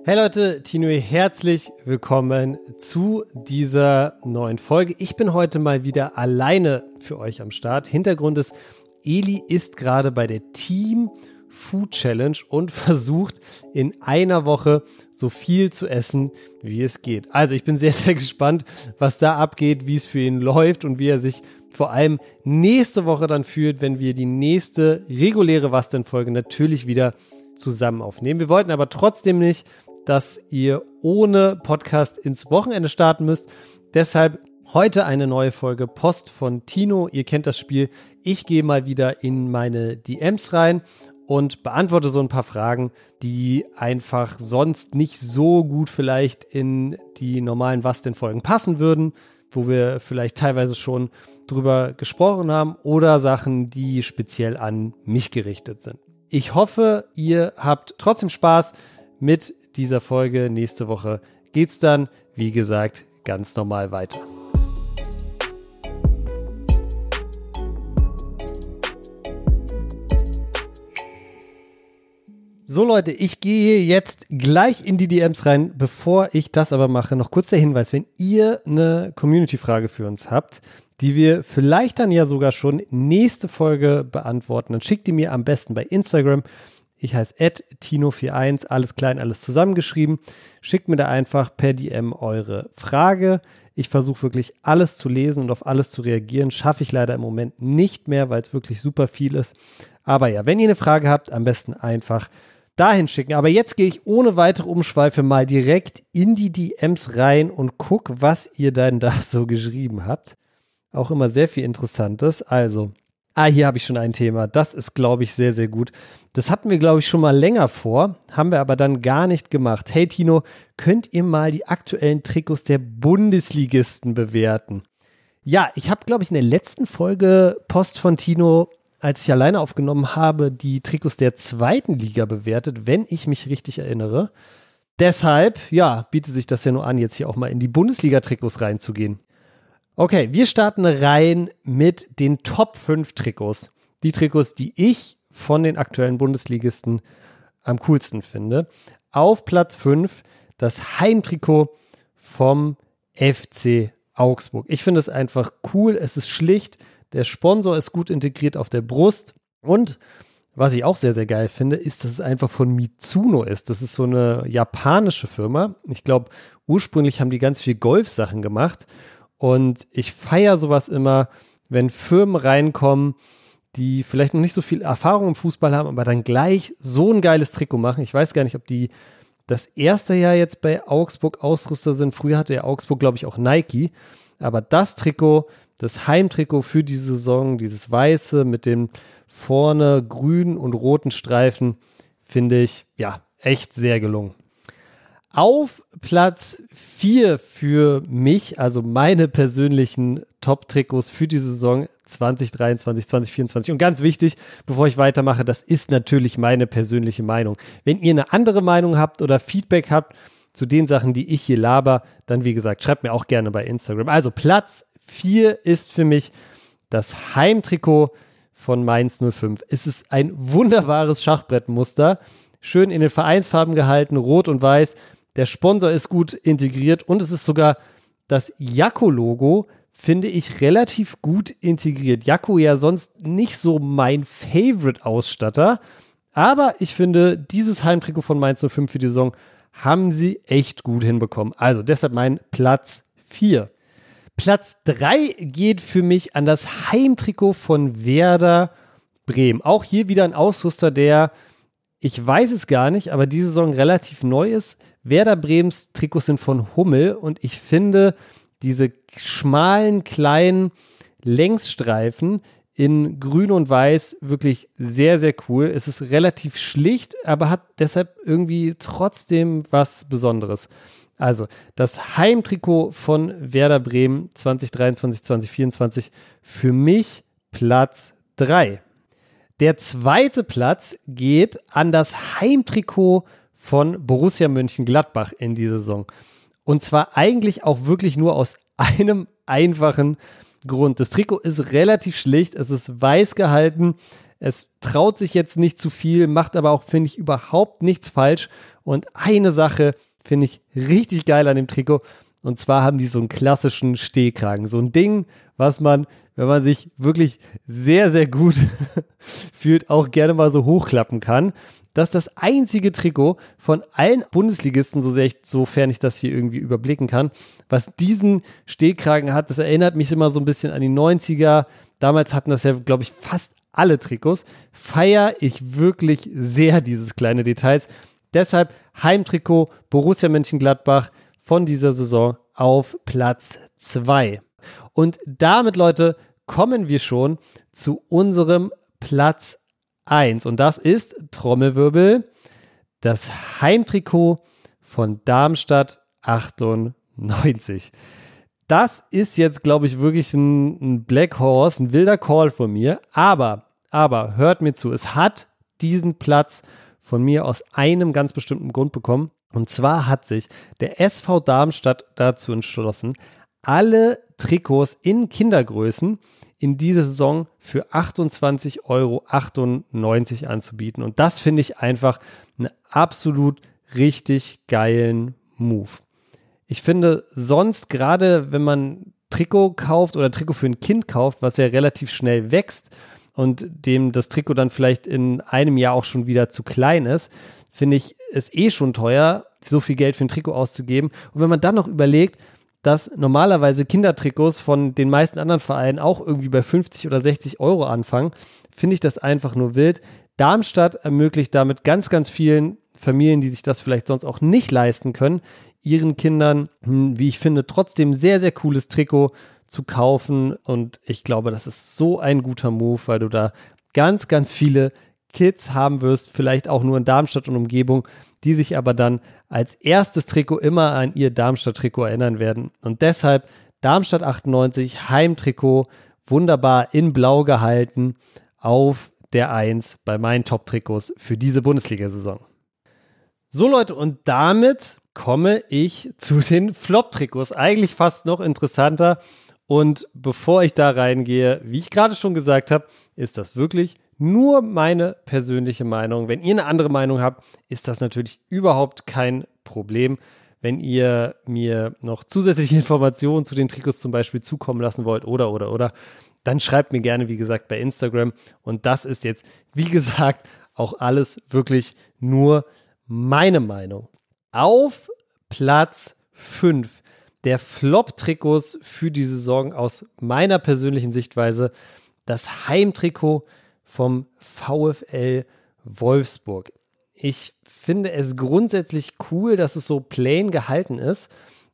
Hey Leute, Tino, herzlich willkommen zu dieser neuen Folge. Ich bin heute mal wieder alleine für euch am Start. Hintergrund ist, Eli ist gerade bei der Team Food Challenge und versucht in einer Woche so viel zu essen, wie es geht. Also ich bin sehr, sehr gespannt, was da abgeht, wie es für ihn läuft und wie er sich vor allem nächste Woche dann fühlt, wenn wir die nächste reguläre Was denn Folge natürlich wieder zusammen aufnehmen. Wir wollten aber trotzdem nicht, dass ihr ohne Podcast ins Wochenende starten müsst. Deshalb heute eine neue Folge Post von Tino. Ihr kennt das Spiel. Ich gehe mal wieder in meine DMs rein und beantworte so ein paar Fragen, die einfach sonst nicht so gut vielleicht in die normalen Was denn Folgen passen würden wo wir vielleicht teilweise schon drüber gesprochen haben oder Sachen, die speziell an mich gerichtet sind. Ich hoffe, ihr habt trotzdem Spaß mit dieser Folge. Nächste Woche geht's dann, wie gesagt, ganz normal weiter. So Leute, ich gehe jetzt gleich in die DMs rein. Bevor ich das aber mache, noch kurz der Hinweis, wenn ihr eine Community-Frage für uns habt, die wir vielleicht dann ja sogar schon nächste Folge beantworten, dann schickt die mir am besten bei Instagram. Ich heiße tino41, alles klein, alles zusammengeschrieben. Schickt mir da einfach per DM eure Frage. Ich versuche wirklich alles zu lesen und auf alles zu reagieren. Schaffe ich leider im Moment nicht mehr, weil es wirklich super viel ist. Aber ja, wenn ihr eine Frage habt, am besten einfach dahin schicken. Aber jetzt gehe ich ohne weitere Umschweife mal direkt in die DMs rein und guck, was ihr dann da so geschrieben habt. Auch immer sehr viel Interessantes. Also, ah, hier habe ich schon ein Thema. Das ist, glaube ich, sehr, sehr gut. Das hatten wir, glaube ich, schon mal länger vor, haben wir aber dann gar nicht gemacht. Hey Tino, könnt ihr mal die aktuellen Trikots der Bundesligisten bewerten? Ja, ich habe, glaube ich, in der letzten Folge Post von Tino als ich alleine aufgenommen habe, die Trikots der zweiten Liga bewertet, wenn ich mich richtig erinnere. Deshalb, ja, bietet sich das ja nur an, jetzt hier auch mal in die Bundesliga-Trikots reinzugehen. Okay, wir starten rein mit den Top 5 Trikots. Die Trikots, die ich von den aktuellen Bundesligisten am coolsten finde. Auf Platz 5 das Heimtrikot vom FC Augsburg. Ich finde es einfach cool, es ist schlicht, der Sponsor ist gut integriert auf der Brust. Und was ich auch sehr, sehr geil finde, ist, dass es einfach von Mitsuno ist. Das ist so eine japanische Firma. Ich glaube, ursprünglich haben die ganz viel Golfsachen gemacht. Und ich feiere sowas immer, wenn Firmen reinkommen, die vielleicht noch nicht so viel Erfahrung im Fußball haben, aber dann gleich so ein geiles Trikot machen. Ich weiß gar nicht, ob die das erste Jahr jetzt bei Augsburg Ausrüster sind. Früher hatte ja Augsburg, glaube ich, auch Nike. Aber das Trikot das Heimtrikot für die Saison, dieses weiße mit den vorne grünen und roten Streifen, finde ich, ja, echt sehr gelungen. Auf Platz 4 für mich, also meine persönlichen Top-Trikots für die Saison 2023, 2024. Und ganz wichtig, bevor ich weitermache, das ist natürlich meine persönliche Meinung. Wenn ihr eine andere Meinung habt oder Feedback habt zu den Sachen, die ich hier laber, dann wie gesagt, schreibt mir auch gerne bei Instagram. Also Platz 4 ist für mich das Heimtrikot von Mainz 05. Es ist ein wunderbares Schachbrettmuster. Schön in den Vereinsfarben gehalten, rot und weiß. Der Sponsor ist gut integriert und es ist sogar das Jakko-Logo, finde ich, relativ gut integriert. Jakko ja sonst nicht so mein Favorite-Ausstatter. Aber ich finde, dieses Heimtrikot von Mainz 05 für die Saison haben sie echt gut hinbekommen. Also deshalb mein Platz 4. Platz 3 geht für mich an das Heimtrikot von Werder Bremen. Auch hier wieder ein Ausrüster, der, ich weiß es gar nicht, aber diese Saison relativ neu ist. Werder Bremens Trikots sind von Hummel und ich finde diese schmalen, kleinen Längsstreifen in grün und weiß wirklich sehr, sehr cool. Es ist relativ schlicht, aber hat deshalb irgendwie trotzdem was Besonderes. Also, das Heimtrikot von Werder Bremen 2023, 2024 für mich Platz 3. Der zweite Platz geht an das Heimtrikot von Borussia Mönchengladbach in dieser Saison. Und zwar eigentlich auch wirklich nur aus einem einfachen Grund. Das Trikot ist relativ schlicht, es ist weiß gehalten, Es traut sich jetzt nicht zu viel, macht aber auch, finde ich, überhaupt nichts falsch. Und eine Sache finde ich richtig geil an dem Trikot. Und zwar haben die so einen klassischen Stehkragen. So ein Ding, was man, wenn man sich wirklich sehr, sehr gut fühlt, auch gerne mal so hochklappen kann. Das ist das einzige Trikot von allen Bundesligisten, so sehr ich, sofern ich das hier irgendwie überblicken kann, was diesen Stehkragen hat. Das erinnert mich immer so ein bisschen an die 90er. Damals hatten das ja, glaube ich, fast alle Trikots. Feier ich wirklich sehr dieses kleine Details. Deshalb Heimtrikot Borussia Mönchengladbach von dieser Saison auf Platz 2. Und damit, Leute, kommen wir schon zu unserem Platz 1. Und das ist Trommelwirbel, das Heimtrikot von Darmstadt 98. Das ist jetzt, glaube ich, wirklich ein, ein Black Horse, ein wilder Call von mir. Aber, aber, hört mir zu, es hat diesen Platz von mir aus einem ganz bestimmten Grund bekommen. Und zwar hat sich der SV Darmstadt dazu entschlossen, alle Trikots in Kindergrößen in dieser Saison für 28,98 Euro anzubieten. Und das finde ich einfach einen absolut richtig geilen Move. Ich finde sonst gerade, wenn man Trikot kauft oder Trikot für ein Kind kauft, was ja relativ schnell wächst und dem das Trikot dann vielleicht in einem Jahr auch schon wieder zu klein ist, finde ich es eh schon teuer, so viel Geld für ein Trikot auszugeben. Und wenn man dann noch überlegt, dass normalerweise Kindertrikots von den meisten anderen Vereinen auch irgendwie bei 50 oder 60 Euro anfangen, finde ich das einfach nur wild. Darmstadt ermöglicht damit ganz, ganz vielen Familien, die sich das vielleicht sonst auch nicht leisten können, ihren Kindern, hm, wie ich finde, trotzdem sehr, sehr cooles Trikot zu kaufen. Und ich glaube, das ist so ein guter Move, weil du da ganz, ganz viele Kids haben wirst, vielleicht auch nur in Darmstadt und Umgebung, die sich aber dann als erstes Trikot immer an ihr Darmstadt-Trikot erinnern werden. Und deshalb Darmstadt 98, Heimtrikot, wunderbar in Blau gehalten, auf der 1 bei meinen Top-Trikots für diese Bundesliga-Saison. So Leute, und damit komme ich zu den Flop-Trikots. Eigentlich fast noch interessanter. Und bevor ich da reingehe, wie ich gerade schon gesagt habe, ist das wirklich nur meine persönliche Meinung. Wenn ihr eine andere Meinung habt, ist das natürlich überhaupt kein Problem. Wenn ihr mir noch zusätzliche Informationen zu den Trikots zum Beispiel zukommen lassen wollt oder, oder, oder, dann schreibt mir gerne, wie gesagt, bei Instagram. Und das ist jetzt, wie gesagt, auch alles wirklich nur meine Meinung. Auf Platz 5 der Flop-Trikots für die Saison aus meiner persönlichen Sichtweise das Heimtrikot vom VfL Wolfsburg. Ich finde es grundsätzlich cool, dass es so plain gehalten ist,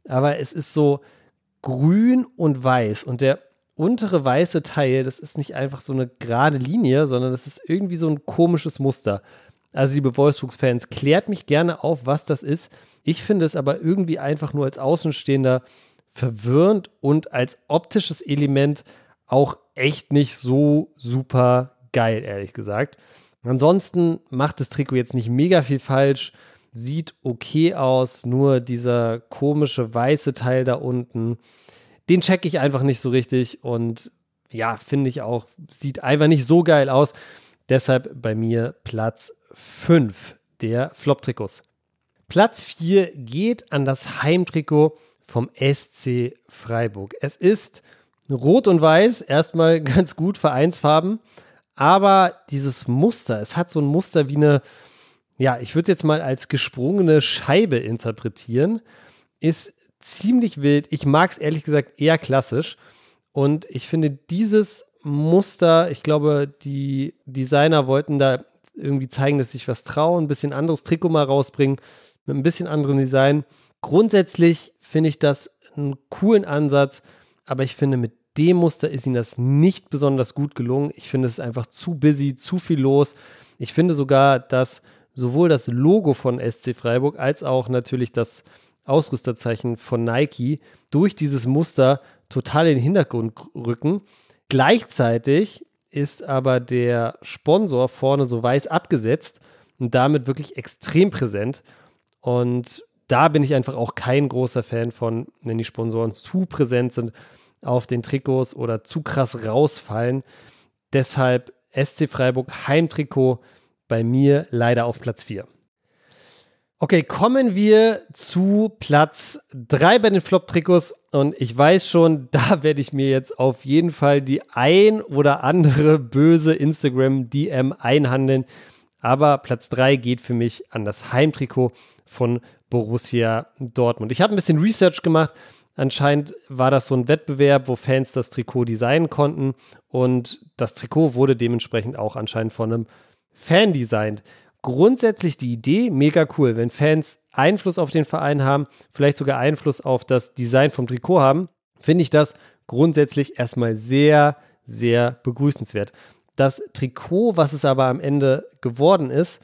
aber es ist so grün und weiß und der untere weiße Teil, das ist nicht einfach so eine gerade Linie, sondern das ist irgendwie so ein komisches Muster. Also liebe Wolfsburgs-Fans, klärt mich gerne auf, was das ist. Ich finde es aber irgendwie einfach nur als Außenstehender verwirrend und als optisches Element auch echt nicht so super geil, ehrlich gesagt. Ansonsten macht das Trikot jetzt nicht mega viel falsch, sieht okay aus, nur dieser komische weiße Teil da unten, den checke ich einfach nicht so richtig und ja, finde ich auch, sieht einfach nicht so geil aus. Deshalb bei mir Platz 5 der Flop-Trikots. Platz 4 geht an das Heimtrikot vom SC Freiburg. Es ist rot und weiß, erstmal ganz gut Vereinsfarben, aber dieses Muster, es hat so ein Muster wie eine, ja, ich würde es jetzt mal als gesprungene Scheibe interpretieren, ist ziemlich wild. Ich mag es ehrlich gesagt eher klassisch. Und ich finde dieses Muster, ich glaube, die Designer wollten da irgendwie zeigen, dass sich was trauen, ein bisschen anderes Trikot mal rausbringen, mit ein bisschen anderen Design. Grundsätzlich finde ich das einen coolen Ansatz, aber ich finde, mit dem Muster ist ihnen das nicht besonders gut gelungen. Ich finde es einfach zu busy, zu viel los. Ich finde sogar, dass sowohl das Logo von SC Freiburg als auch natürlich das Ausrüsterzeichen von Nike durch dieses Muster total in den Hintergrund rücken. Gleichzeitig ist aber der Sponsor vorne so weiß abgesetzt und damit wirklich extrem präsent. Und da bin ich einfach auch kein großer Fan von, wenn die Sponsoren zu präsent sind auf den Trikots oder zu krass rausfallen. Deshalb SC Freiburg Heimtrikot bei mir leider auf Platz 4. Okay, kommen wir zu Platz 3 bei den Flop-Trikots. Und ich weiß schon, da werde ich mir jetzt auf jeden Fall die ein oder andere böse Instagram-DM einhandeln. Aber Platz 3 geht für mich an das Heimtrikot von Borussia Dortmund. Ich habe ein bisschen Research gemacht. Anscheinend war das so ein Wettbewerb, wo Fans das Trikot designen konnten. Und das Trikot wurde dementsprechend auch anscheinend von einem Fan designt. Grundsätzlich die Idee, mega cool, wenn Fans Einfluss auf den Verein haben, vielleicht sogar Einfluss auf das Design vom Trikot haben, finde ich das grundsätzlich erstmal sehr, sehr begrüßenswert. Das Trikot, was es aber am Ende geworden ist,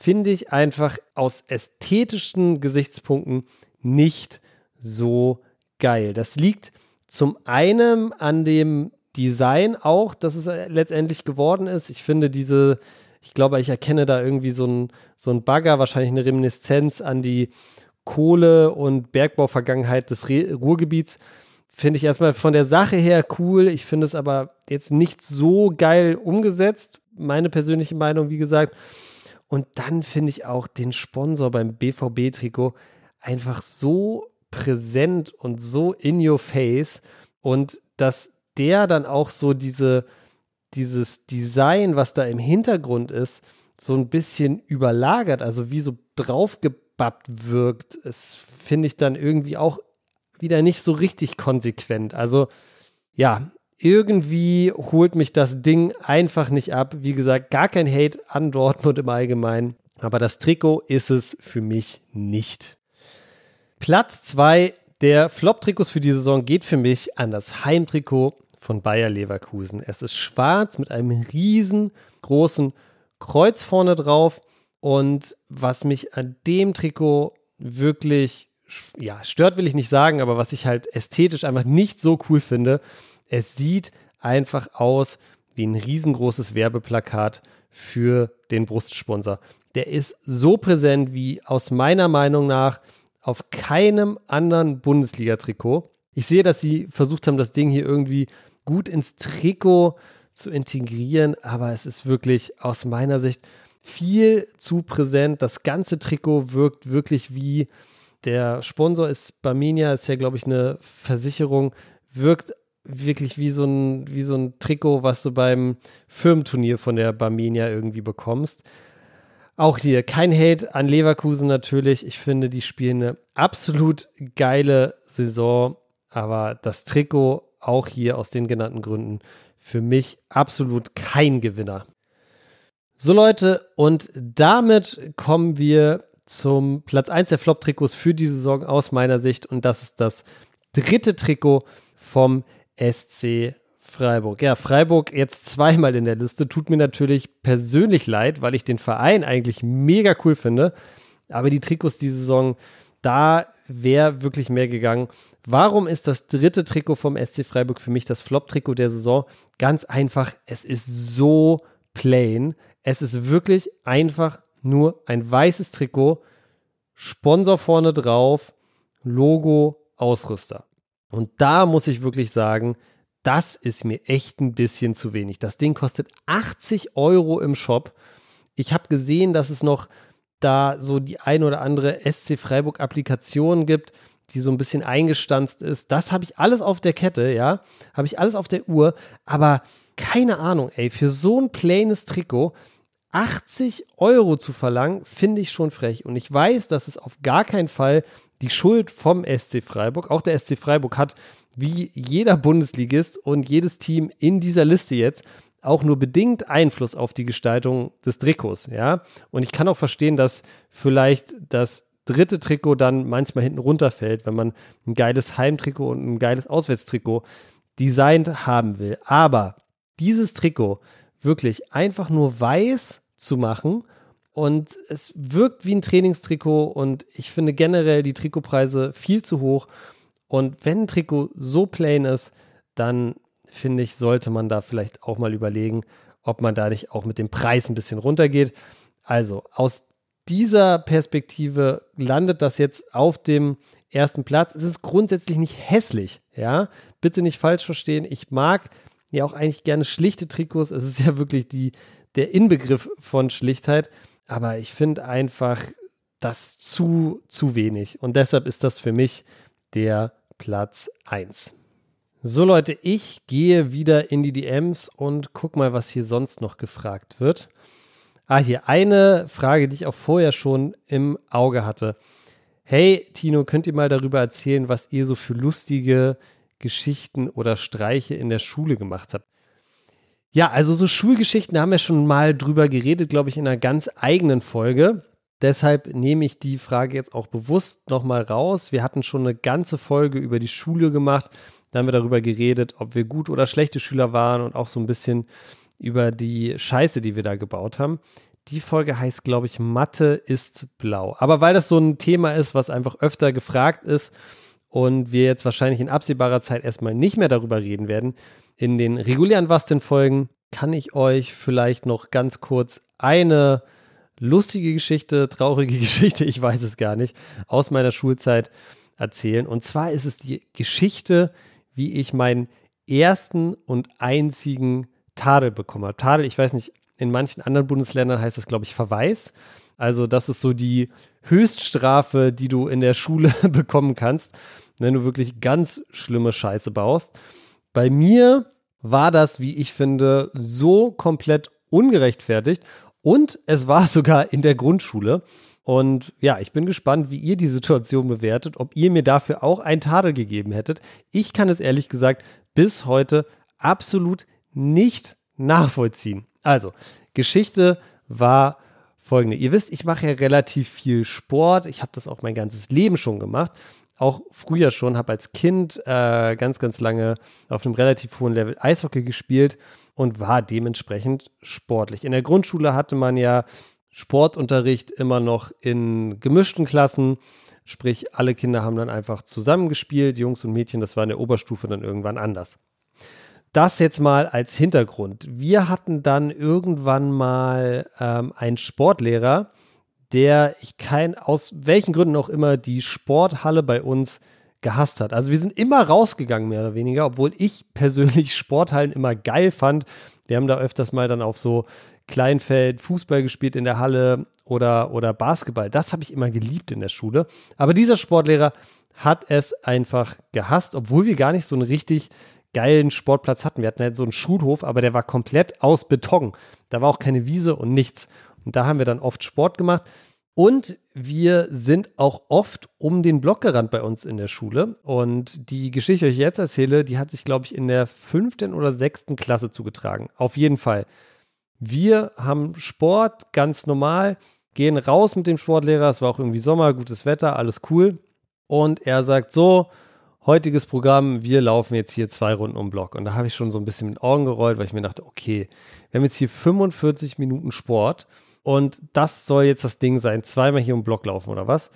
finde ich einfach aus ästhetischen Gesichtspunkten nicht so geil. Das liegt zum einen an dem Design auch, dass es letztendlich geworden ist. Ich finde diese, ich glaube, ich erkenne da irgendwie so ein, so ein Bagger, wahrscheinlich eine Reminiszenz an die Kohle- und Bergbauvergangenheit des Ruhrgebiets. Finde ich erstmal von der Sache her cool. Ich finde es aber jetzt nicht so geil umgesetzt. Meine persönliche Meinung, wie gesagt. Und dann finde ich auch den Sponsor beim BVB-Trikot einfach so präsent und so in your face. Und dass der dann auch so diese, dieses Design, was da im Hintergrund ist, so ein bisschen überlagert, also wie so draufgebappt wirkt, es finde ich dann irgendwie auch wieder nicht so richtig konsequent. Also ja, irgendwie holt mich das Ding einfach nicht ab. Wie gesagt, gar kein Hate an Dortmund im Allgemeinen. Aber das Trikot ist es für mich nicht. Platz zwei der Flop-Trikots für die Saison geht für mich an das Heimtrikot von Bayer Leverkusen. Es ist schwarz mit einem riesengroßen Kreuz vorne drauf. Und was mich an dem Trikot wirklich ja, stört will ich nicht sagen, aber was ich halt ästhetisch einfach nicht so cool finde, es sieht einfach aus wie ein riesengroßes Werbeplakat für den Brustsponsor. Der ist so präsent wie aus meiner Meinung nach auf keinem anderen Bundesliga-Trikot. Ich sehe, dass sie versucht haben, das Ding hier irgendwie gut ins Trikot zu integrieren, aber es ist wirklich aus meiner Sicht viel zu präsent. Das ganze Trikot wirkt wirklich wie der Sponsor ist Barmenia, ist ja, glaube ich, eine Versicherung, wirkt wirklich wie so, ein, wie so ein Trikot, was du beim Firmenturnier von der Barmenia irgendwie bekommst. Auch hier kein Hate an Leverkusen natürlich. Ich finde, die spielen eine absolut geile Saison, aber das Trikot auch hier aus den genannten Gründen für mich absolut kein Gewinner. So Leute, und damit kommen wir zum Platz 1 der Flop-Trikots für die Saison aus meiner Sicht. Und das ist das dritte Trikot vom SC Freiburg. Ja, Freiburg jetzt zweimal in der Liste. Tut mir natürlich persönlich leid, weil ich den Verein eigentlich mega cool finde. Aber die Trikots diese Saison, da wäre wirklich mehr gegangen. Warum ist das dritte Trikot vom SC Freiburg für mich das Flop-Trikot der Saison? Ganz einfach, es ist so plain. Es ist wirklich einfach nur ein weißes Trikot, Sponsor vorne drauf, Logo, Ausrüster. Und da muss ich wirklich sagen, das ist mir echt ein bisschen zu wenig. Das Ding kostet 80 Euro im Shop. Ich habe gesehen, dass es noch da so die ein oder andere SC Freiburg Applikation gibt, die so ein bisschen eingestanzt ist. Das habe ich alles auf der Kette, ja. Habe ich alles auf der Uhr. Aber keine Ahnung, ey, für so ein plaines Trikot 80 Euro zu verlangen, finde ich schon frech. Und ich weiß, dass es auf gar keinen Fall die Schuld vom SC Freiburg, auch der SC Freiburg hat, wie jeder Bundesligist und jedes Team in dieser Liste jetzt, auch nur bedingt Einfluss auf die Gestaltung des Trikots, ja. Und ich kann auch verstehen, dass vielleicht das dritte Trikot dann manchmal hinten runterfällt, wenn man ein geiles Heimtrikot und ein geiles Auswärtstrikot designt haben will. Aber dieses Trikot wirklich einfach nur weiß zu machen und es wirkt wie ein Trainingstrikot und ich finde generell die Trikotpreise viel zu hoch. Und wenn ein Trikot so plain ist, dann finde ich, sollte man da vielleicht auch mal überlegen, ob man da nicht auch mit dem Preis ein bisschen runtergeht. Also aus dieser Perspektive landet das jetzt auf dem ersten Platz. Es ist grundsätzlich nicht hässlich, ja. Bitte nicht falsch verstehen. Ich mag ja auch eigentlich gerne schlichte Trikots. Es ist ja wirklich die, der Inbegriff von Schlichtheit. Aber ich finde einfach das zu, zu wenig. Und deshalb ist das für mich der Platz 1. So Leute, ich gehe wieder in die DMs und guck mal, was hier sonst noch gefragt wird. Ah, hier eine Frage, die ich auch vorher schon im Auge hatte. Hey, Tino, könnt ihr mal darüber erzählen, was ihr so für lustige Geschichten oder Streiche in der Schule gemacht habt? Ja, also so Schulgeschichten haben wir schon mal drüber geredet, glaube ich, in einer ganz eigenen Folge. Deshalb nehme ich die Frage jetzt auch bewusst nochmal raus. Wir hatten schon eine ganze Folge über die Schule gemacht. Da haben wir darüber geredet, ob wir gut oder schlechte Schüler waren und auch so ein bisschen über die Scheiße, die wir da gebaut haben. Die Folge heißt, glaube ich, Mathe ist blau. Aber weil das so ein Thema ist, was einfach öfter gefragt ist und wir jetzt wahrscheinlich in absehbarer Zeit erstmal nicht mehr darüber reden werden, in den regulären Was denn Folgen kann ich euch vielleicht noch ganz kurz eine lustige Geschichte, traurige Geschichte, ich weiß es gar nicht, aus meiner Schulzeit erzählen. Und zwar ist es die Geschichte, wie ich meinen ersten und einzigen Tadel bekommen habe. Tadel, ich weiß nicht, in manchen anderen Bundesländern heißt das, glaube ich, Verweis. Also das ist so die Höchststrafe, die du in der Schule bekommen kannst, wenn du wirklich ganz schlimme Scheiße baust. Bei mir war das, wie ich finde, so komplett ungerechtfertigt und es war sogar in der Grundschule. Und ja, ich bin gespannt, wie ihr die Situation bewertet, ob ihr mir dafür auch ein Tadel gegeben hättet. Ich kann es ehrlich gesagt bis heute absolut nicht nachvollziehen. Also, Geschichte war folgende. Ihr wisst, ich mache ja relativ viel Sport. Ich habe das auch mein ganzes Leben schon gemacht. Auch früher schon, habe als Kind äh, ganz, ganz lange auf einem relativ hohen Level Eishockey gespielt und war dementsprechend sportlich. In der Grundschule hatte man ja Sportunterricht immer noch in gemischten Klassen. Sprich, alle Kinder haben dann einfach zusammengespielt, Jungs und Mädchen, das war in der Oberstufe dann irgendwann anders. Das jetzt mal als Hintergrund. Wir hatten dann irgendwann mal ähm, einen Sportlehrer, der ich kein, aus welchen Gründen auch immer, die Sporthalle bei uns gehasst hat. Also wir sind immer rausgegangen, mehr oder weniger, obwohl ich persönlich Sporthallen immer geil fand. Wir haben da öfters mal dann auf so Kleinfeld Fußball gespielt in der Halle oder, oder Basketball. Das habe ich immer geliebt in der Schule. Aber dieser Sportlehrer hat es einfach gehasst, obwohl wir gar nicht so einen richtig geilen Sportplatz hatten. Wir hatten halt so einen Schulhof, aber der war komplett aus Beton. Da war auch keine Wiese und nichts. Und da haben wir dann oft Sport gemacht. Und wir sind auch oft um den Block gerannt bei uns in der Schule. Und die Geschichte, die ich jetzt erzähle, die hat sich, glaube ich, in der fünften oder sechsten Klasse zugetragen. Auf jeden Fall. Wir haben Sport ganz normal, gehen raus mit dem Sportlehrer. Es war auch irgendwie Sommer, gutes Wetter, alles cool. Und er sagt so, heutiges Programm, wir laufen jetzt hier zwei Runden um Block. Und da habe ich schon so ein bisschen mit den Augen gerollt, weil ich mir dachte, okay, wir haben jetzt hier 45 Minuten Sport und das soll jetzt das Ding sein, zweimal hier um Block laufen oder was?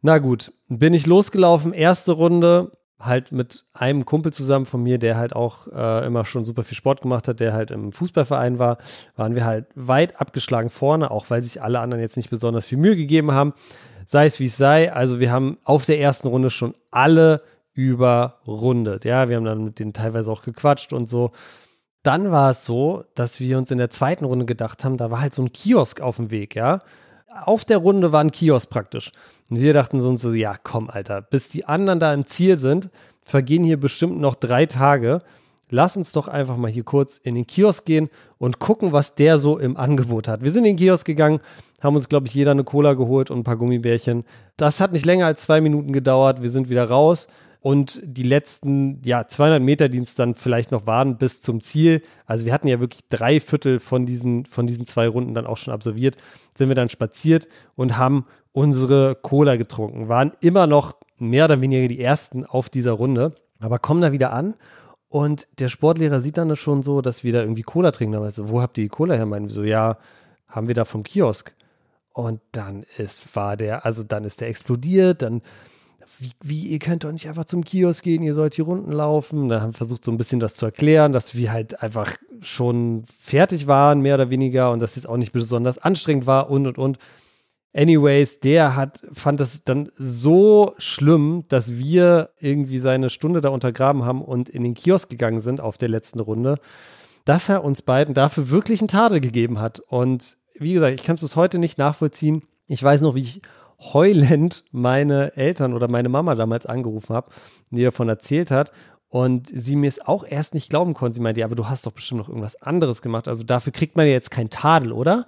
Na gut, bin ich losgelaufen, erste Runde, halt mit einem Kumpel zusammen von mir, der halt auch äh, immer schon super viel Sport gemacht hat, der halt im Fußballverein war, waren wir halt weit abgeschlagen vorne, auch weil sich alle anderen jetzt nicht besonders viel Mühe gegeben haben. Sei es wie es sei, also wir haben auf der ersten Runde schon alle überrundet. Ja, wir haben dann mit denen teilweise auch gequatscht und so. Dann war es so, dass wir uns in der zweiten Runde gedacht haben, da war halt so ein Kiosk auf dem Weg, ja. Auf der Runde war ein Kiosk praktisch. Und wir dachten so, so, ja, komm, Alter, bis die anderen da im Ziel sind, vergehen hier bestimmt noch drei Tage. Lass uns doch einfach mal hier kurz in den Kiosk gehen und gucken, was der so im Angebot hat. Wir sind in den Kiosk gegangen, haben uns, glaube ich, jeder eine Cola geholt und ein paar Gummibärchen. Das hat nicht länger als zwei Minuten gedauert. Wir sind wieder raus und die letzten, ja, 200 Meter, die es dann vielleicht noch waren bis zum Ziel. Also wir hatten ja wirklich drei Viertel von diesen, von diesen zwei Runden dann auch schon absolviert, sind wir dann spaziert und haben unsere Cola getrunken. Waren immer noch mehr oder weniger die ersten auf dieser Runde, aber kommen da wieder an und der Sportlehrer sieht dann schon so, dass wir da irgendwie Cola trinken. Da so, wo habt ihr die Cola her? Meinen wir so, ja, haben wir da vom Kiosk. Und dann ist, war der, also dann ist der explodiert, dann wie, wie, ihr könnt doch nicht einfach zum Kiosk gehen, ihr sollt die Runden laufen. Da haben wir versucht, so ein bisschen das zu erklären, dass wir halt einfach schon fertig waren, mehr oder weniger, und dass es auch nicht besonders anstrengend war und und und. Anyways, der hat, fand das dann so schlimm, dass wir irgendwie seine Stunde da untergraben haben und in den Kiosk gegangen sind auf der letzten Runde, dass er uns beiden dafür wirklich einen Tadel gegeben hat. Und wie gesagt, ich kann es bis heute nicht nachvollziehen. Ich weiß noch, wie ich heulend meine Eltern oder meine Mama damals angerufen habe, die davon erzählt hat. Und sie mir es auch erst nicht glauben konnte. Sie meinte, ja, aber du hast doch bestimmt noch irgendwas anderes gemacht. Also dafür kriegt man ja jetzt keinen Tadel, oder?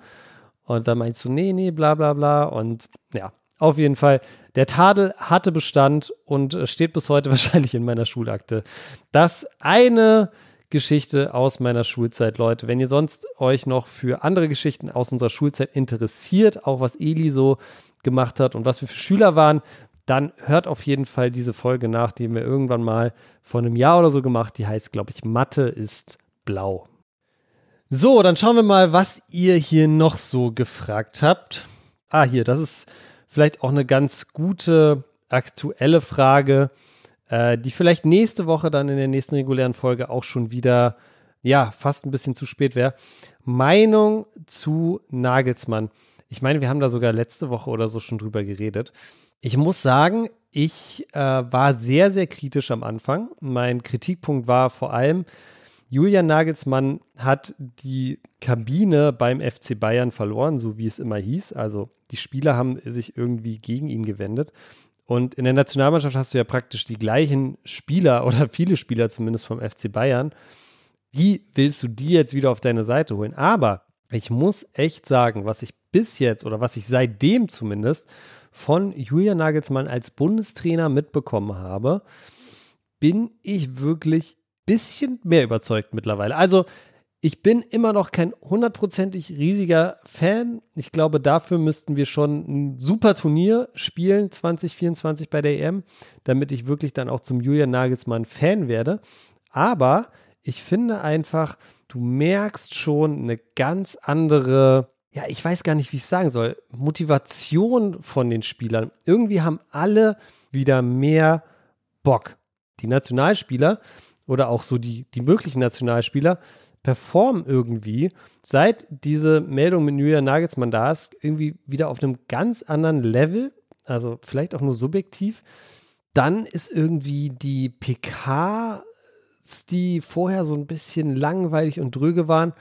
Und dann meinst du, nee, nee, bla bla bla. Und ja, auf jeden Fall, der Tadel hatte Bestand und steht bis heute wahrscheinlich in meiner Schulakte. Das eine Geschichte aus meiner Schulzeit, Leute. Wenn ihr sonst euch noch für andere Geschichten aus unserer Schulzeit interessiert, auch was Eli so gemacht hat und was wir für Schüler waren, dann hört auf jeden Fall diese Folge nach, die wir irgendwann mal vor einem Jahr oder so gemacht. Die heißt, glaube ich, Mathe ist blau. So, dann schauen wir mal, was ihr hier noch so gefragt habt. Ah, hier, das ist vielleicht auch eine ganz gute aktuelle Frage, äh, die vielleicht nächste Woche dann in der nächsten regulären Folge auch schon wieder, ja, fast ein bisschen zu spät wäre. Meinung zu Nagelsmann. Ich meine, wir haben da sogar letzte Woche oder so schon drüber geredet. Ich muss sagen, ich äh, war sehr, sehr kritisch am Anfang. Mein Kritikpunkt war vor allem, Julian Nagelsmann hat die Kabine beim FC Bayern verloren, so wie es immer hieß. Also die Spieler haben sich irgendwie gegen ihn gewendet. Und in der Nationalmannschaft hast du ja praktisch die gleichen Spieler oder viele Spieler zumindest vom FC Bayern. Wie willst du die jetzt wieder auf deine Seite holen? Aber ich muss echt sagen, was ich bis jetzt oder was ich seitdem zumindest von Julian Nagelsmann als Bundestrainer mitbekommen habe, bin ich wirklich ein bisschen mehr überzeugt mittlerweile. Also ich bin immer noch kein hundertprozentig riesiger Fan. Ich glaube, dafür müssten wir schon ein super Turnier spielen 2024 bei der EM, damit ich wirklich dann auch zum Julian Nagelsmann Fan werde. Aber ich finde einfach, du merkst schon eine ganz andere ja, ich weiß gar nicht, wie ich es sagen soll, Motivation von den Spielern. Irgendwie haben alle wieder mehr Bock. Die Nationalspieler oder auch so die, die möglichen Nationalspieler performen irgendwie, seit diese Meldung mit Julian Nagelsmann da ist, irgendwie wieder auf einem ganz anderen Level, also vielleicht auch nur subjektiv. Dann ist irgendwie die PK, die vorher so ein bisschen langweilig und dröge waren,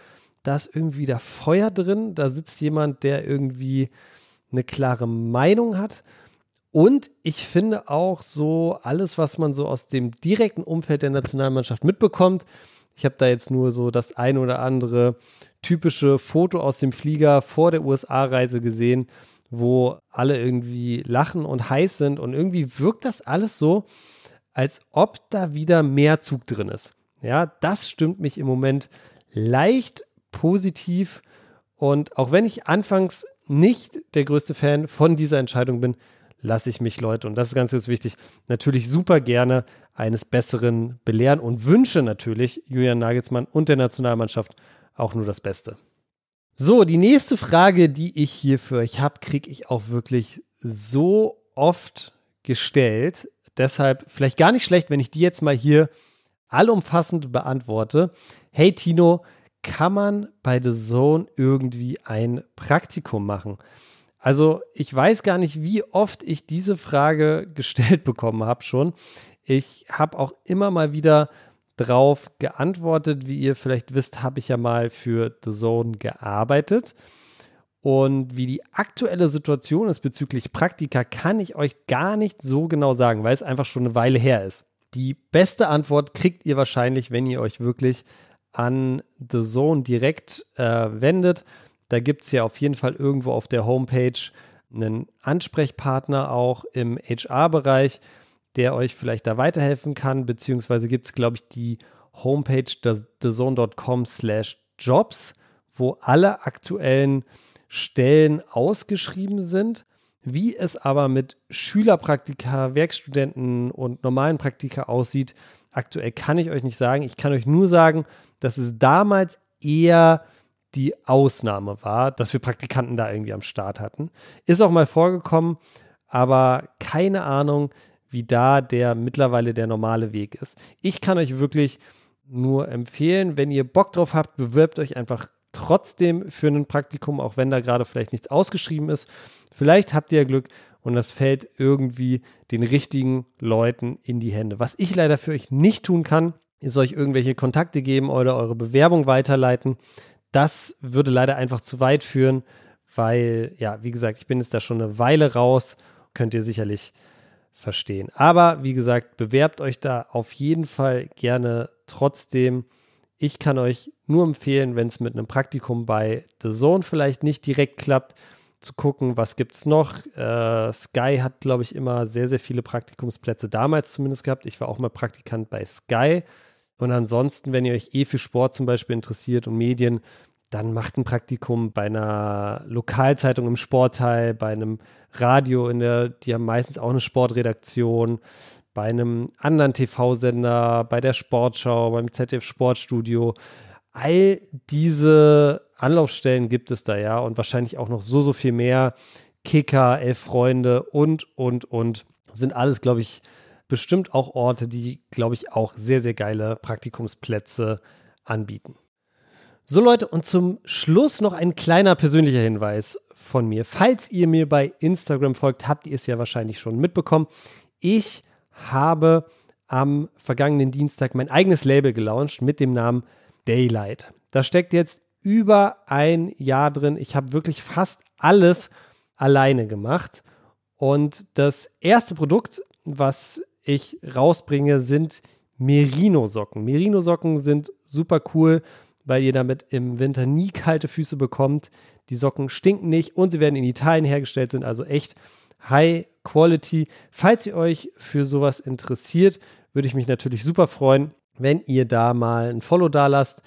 da ist irgendwie da Feuer drin, da sitzt jemand, der irgendwie eine klare Meinung hat. Und ich finde auch so alles, was man so aus dem direkten Umfeld der Nationalmannschaft mitbekommt. Ich habe da jetzt nur so das ein oder andere typische Foto aus dem Flieger vor der USA-Reise gesehen, wo alle irgendwie lachen und heiß sind. Und irgendwie wirkt das alles so, als ob da wieder mehr Zug drin ist. Ja, das stimmt mich im Moment leicht positiv. Und auch wenn ich anfangs nicht der größte Fan von dieser Entscheidung bin, lasse ich mich, Leute, und das ist ganz, ganz wichtig, natürlich super gerne eines Besseren belehren und wünsche natürlich Julian Nagelsmann und der Nationalmannschaft auch nur das Beste. So, die nächste Frage, die ich hier für euch habe, kriege ich auch wirklich so oft gestellt. Deshalb vielleicht gar nicht schlecht, wenn ich die jetzt mal hier allumfassend beantworte. Hey Tino, kann man bei The Zone irgendwie ein Praktikum machen? Also ich weiß gar nicht, wie oft ich diese Frage gestellt bekommen habe schon. Ich habe auch immer mal wieder drauf geantwortet. Wie ihr vielleicht wisst, habe ich ja mal für The Zone gearbeitet. Und wie die aktuelle Situation ist bezüglich Praktika, kann ich euch gar nicht so genau sagen, weil es einfach schon eine Weile her ist. Die beste Antwort kriegt ihr wahrscheinlich, wenn ihr euch wirklich an The Zone direkt äh, wendet. Da gibt es ja auf jeden Fall irgendwo auf der Homepage einen Ansprechpartner auch im HR-Bereich, der euch vielleicht da weiterhelfen kann, beziehungsweise gibt es, glaube ich, die Homepage thezone.com slash jobs, wo alle aktuellen Stellen ausgeschrieben sind. Wie es aber mit Schülerpraktika, Werkstudenten und normalen Praktika aussieht, aktuell kann ich euch nicht sagen. Ich kann euch nur sagen, dass es damals eher die Ausnahme war, dass wir Praktikanten da irgendwie am Start hatten. Ist auch mal vorgekommen, aber keine Ahnung, wie da der mittlerweile der normale Weg ist. Ich kann euch wirklich nur empfehlen, wenn ihr Bock drauf habt, bewirbt euch einfach trotzdem für ein Praktikum, auch wenn da gerade vielleicht nichts ausgeschrieben ist. Vielleicht habt ihr Glück und das fällt irgendwie den richtigen Leuten in die Hände. Was ich leider für euch nicht tun kann, ist euch irgendwelche Kontakte geben oder eure Bewerbung weiterleiten. Das würde leider einfach zu weit führen, weil, ja, wie gesagt, ich bin jetzt da schon eine Weile raus, könnt ihr sicherlich verstehen. Aber wie gesagt, bewerbt euch da auf jeden Fall gerne trotzdem. Ich kann euch nur empfehlen, wenn es mit einem Praktikum bei The Zone vielleicht nicht direkt klappt, zu gucken, was gibt es noch. Äh, Sky hat, glaube ich, immer sehr, sehr viele Praktikumsplätze damals zumindest gehabt. Ich war auch mal Praktikant bei Sky. Und ansonsten, wenn ihr euch eh für Sport zum Beispiel interessiert und Medien, dann macht ein Praktikum bei einer Lokalzeitung im Sportteil, bei einem Radio in der, die haben meistens auch eine Sportredaktion, bei einem anderen TV-Sender, bei der Sportschau, beim ZDF Sportstudio. All diese Anlaufstellen gibt es da ja und wahrscheinlich auch noch so, so viel mehr. Kicker, Elf Freunde und, und, und. Sind alles, glaube ich, bestimmt auch Orte, die, glaube ich, auch sehr, sehr geile Praktikumsplätze anbieten. So Leute, und zum Schluss noch ein kleiner persönlicher Hinweis von mir. Falls ihr mir bei Instagram folgt, habt ihr es ja wahrscheinlich schon mitbekommen. Ich habe am vergangenen Dienstag mein eigenes Label gelauncht mit dem Namen Daylight. Da steckt jetzt über ein Jahr drin. Ich habe wirklich fast alles alleine gemacht. Und das erste Produkt, was ich rausbringe, sind Merino-Socken. Merino-Socken sind super cool weil ihr damit im Winter nie kalte Füße bekommt. Die Socken stinken nicht und sie werden in Italien hergestellt, sind also echt High Quality. Falls ihr euch für sowas interessiert, würde ich mich natürlich super freuen, wenn ihr da mal ein Follow da lasst.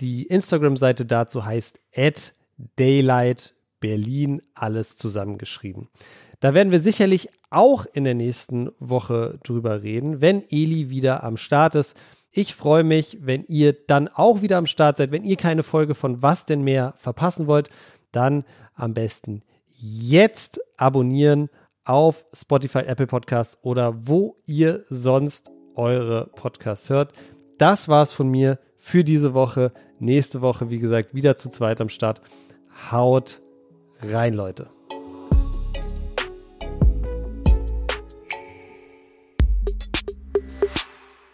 Die Instagram-Seite dazu heißt at Daylight Berlin, alles zusammengeschrieben. Da werden wir sicherlich auch in der nächsten Woche drüber reden, wenn Eli wieder am Start ist. Ich freue mich, wenn ihr dann auch wieder am Start seid. Wenn ihr keine Folge von Was denn mehr verpassen wollt, dann am besten jetzt abonnieren auf Spotify, Apple Podcasts oder wo ihr sonst eure Podcasts hört. Das war's von mir für diese Woche. Nächste Woche, wie gesagt, wieder zu zweit am Start. Haut rein, Leute.